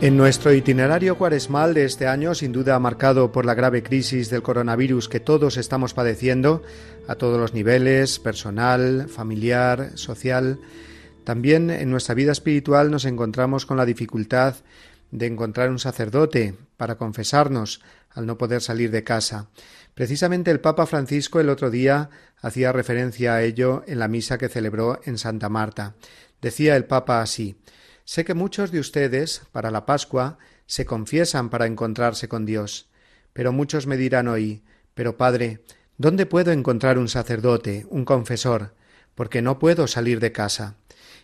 En nuestro itinerario cuaresmal de este año, sin duda marcado por la grave crisis del coronavirus que todos estamos padeciendo, a todos los niveles, personal, familiar, social, también en nuestra vida espiritual nos encontramos con la dificultad de encontrar un sacerdote para confesarnos al no poder salir de casa. Precisamente el Papa Francisco el otro día hacía referencia a ello en la misa que celebró en Santa Marta. Decía el Papa así Sé que muchos de ustedes, para la Pascua, se confiesan para encontrarse con Dios. Pero muchos me dirán hoy Pero Padre, ¿dónde puedo encontrar un sacerdote, un confesor? Porque no puedo salir de casa.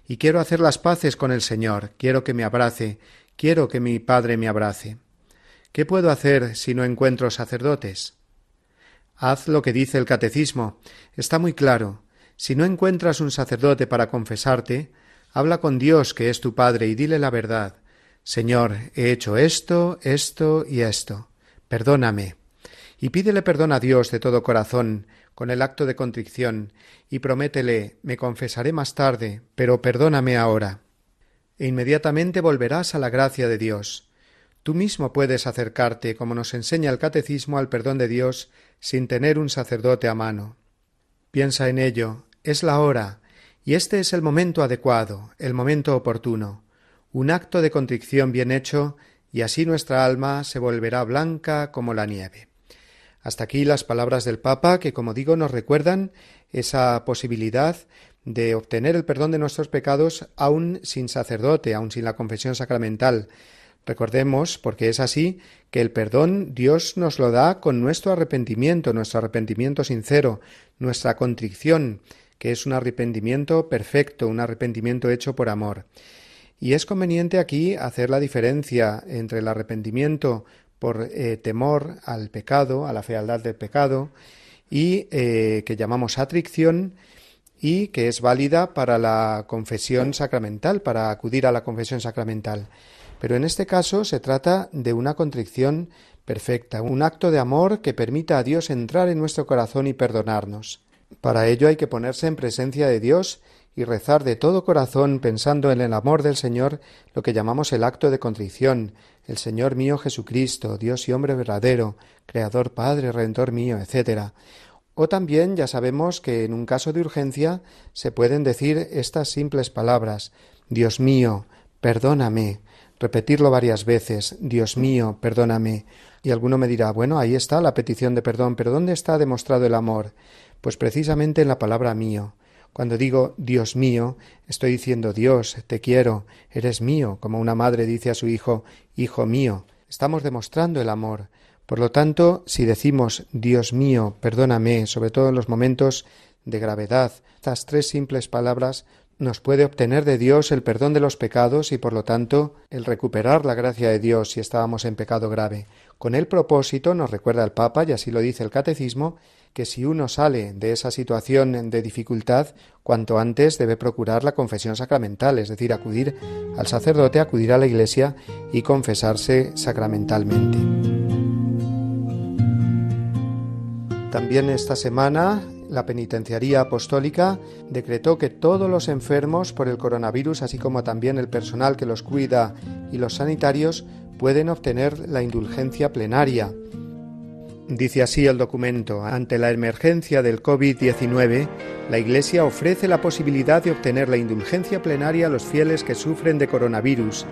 Y quiero hacer las paces con el Señor, quiero que me abrace, quiero que mi Padre me abrace. ¿Qué puedo hacer si no encuentro sacerdotes? Haz lo que dice el catecismo. Está muy claro. Si no encuentras un sacerdote para confesarte, Habla con Dios, que es tu Padre, y dile la verdad. Señor, he hecho esto, esto y esto. Perdóname. Y pídele perdón a Dios de todo corazón, con el acto de contrición, y prométele me confesaré más tarde, pero perdóname ahora. E inmediatamente volverás a la gracia de Dios. Tú mismo puedes acercarte, como nos enseña el catecismo, al perdón de Dios sin tener un sacerdote a mano. Piensa en ello, es la hora, y este es el momento adecuado, el momento oportuno, un acto de contrición bien hecho, y así nuestra alma se volverá blanca como la nieve. Hasta aquí las palabras del Papa que, como digo, nos recuerdan esa posibilidad de obtener el perdón de nuestros pecados aun sin sacerdote, aun sin la confesión sacramental. Recordemos, porque es así, que el perdón Dios nos lo da con nuestro arrepentimiento, nuestro arrepentimiento sincero, nuestra contrición, que es un arrepentimiento perfecto, un arrepentimiento hecho por amor. Y es conveniente aquí hacer la diferencia entre el arrepentimiento por eh, temor al pecado, a la fealdad del pecado, y eh, que llamamos atricción, y que es válida para la confesión sacramental, para acudir a la confesión sacramental. Pero en este caso se trata de una contrición perfecta, un acto de amor que permita a Dios entrar en nuestro corazón y perdonarnos. Para ello hay que ponerse en presencia de Dios y rezar de todo corazón pensando en el amor del Señor, lo que llamamos el acto de contrición, el Señor mío Jesucristo, Dios y hombre verdadero, Creador Padre, Redentor mío, etc. O también ya sabemos que en un caso de urgencia se pueden decir estas simples palabras Dios mío, perdóname, repetirlo varias veces Dios mío, perdóname. Y alguno me dirá, bueno, ahí está la petición de perdón, pero ¿dónde está demostrado el amor? Pues precisamente en la palabra mío. Cuando digo Dios mío, estoy diciendo Dios, te quiero, eres mío, como una madre dice a su hijo, Hijo mío. Estamos demostrando el amor. Por lo tanto, si decimos Dios mío, perdóname, sobre todo en los momentos de gravedad, estas tres simples palabras nos puede obtener de Dios el perdón de los pecados y por lo tanto el recuperar la gracia de Dios si estábamos en pecado grave. Con el propósito, nos recuerda el Papa, y así lo dice el Catecismo, que si uno sale de esa situación de dificultad, cuanto antes debe procurar la confesión sacramental, es decir, acudir al sacerdote, acudir a la iglesia y confesarse sacramentalmente. También esta semana la Penitenciaría Apostólica decretó que todos los enfermos por el coronavirus, así como también el personal que los cuida y los sanitarios, pueden obtener la indulgencia plenaria. Dice así el documento, ante la emergencia del COVID-19, la Iglesia ofrece la posibilidad de obtener la indulgencia plenaria a los fieles que sufren de coronavirus,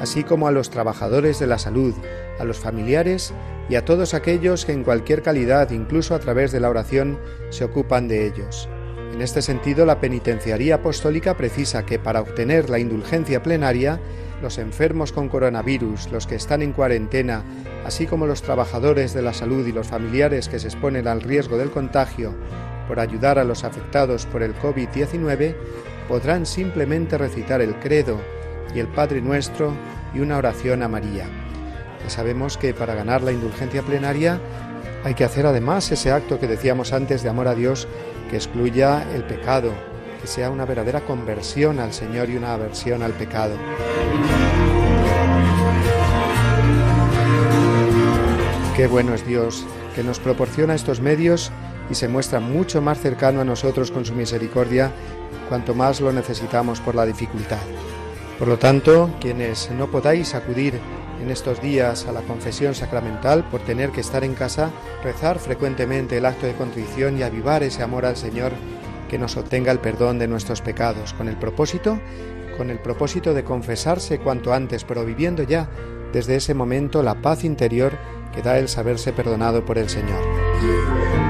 así como a los trabajadores de la salud, a los familiares y a todos aquellos que en cualquier calidad, incluso a través de la oración, se ocupan de ellos. En este sentido, la penitenciaría apostólica precisa que para obtener la indulgencia plenaria, los enfermos con coronavirus, los que están en cuarentena, así como los trabajadores de la salud y los familiares que se exponen al riesgo del contagio por ayudar a los afectados por el COVID-19, podrán simplemente recitar el credo y el Padre Nuestro y una oración a María. Ya sabemos que para ganar la indulgencia plenaria hay que hacer además ese acto que decíamos antes de amor a Dios que excluya el pecado, que sea una verdadera conversión al Señor y una aversión al pecado. Qué bueno es Dios, que nos proporciona estos medios y se muestra mucho más cercano a nosotros con su misericordia, cuanto más lo necesitamos por la dificultad. Por lo tanto, quienes no podáis acudir en estos días a la confesión sacramental por tener que estar en casa, rezar frecuentemente el acto de contrición y avivar ese amor al Señor que nos obtenga el perdón de nuestros pecados, con el propósito, con el propósito de confesarse cuanto antes, pero viviendo ya desde ese momento la paz interior que da el saberse perdonado por el Señor.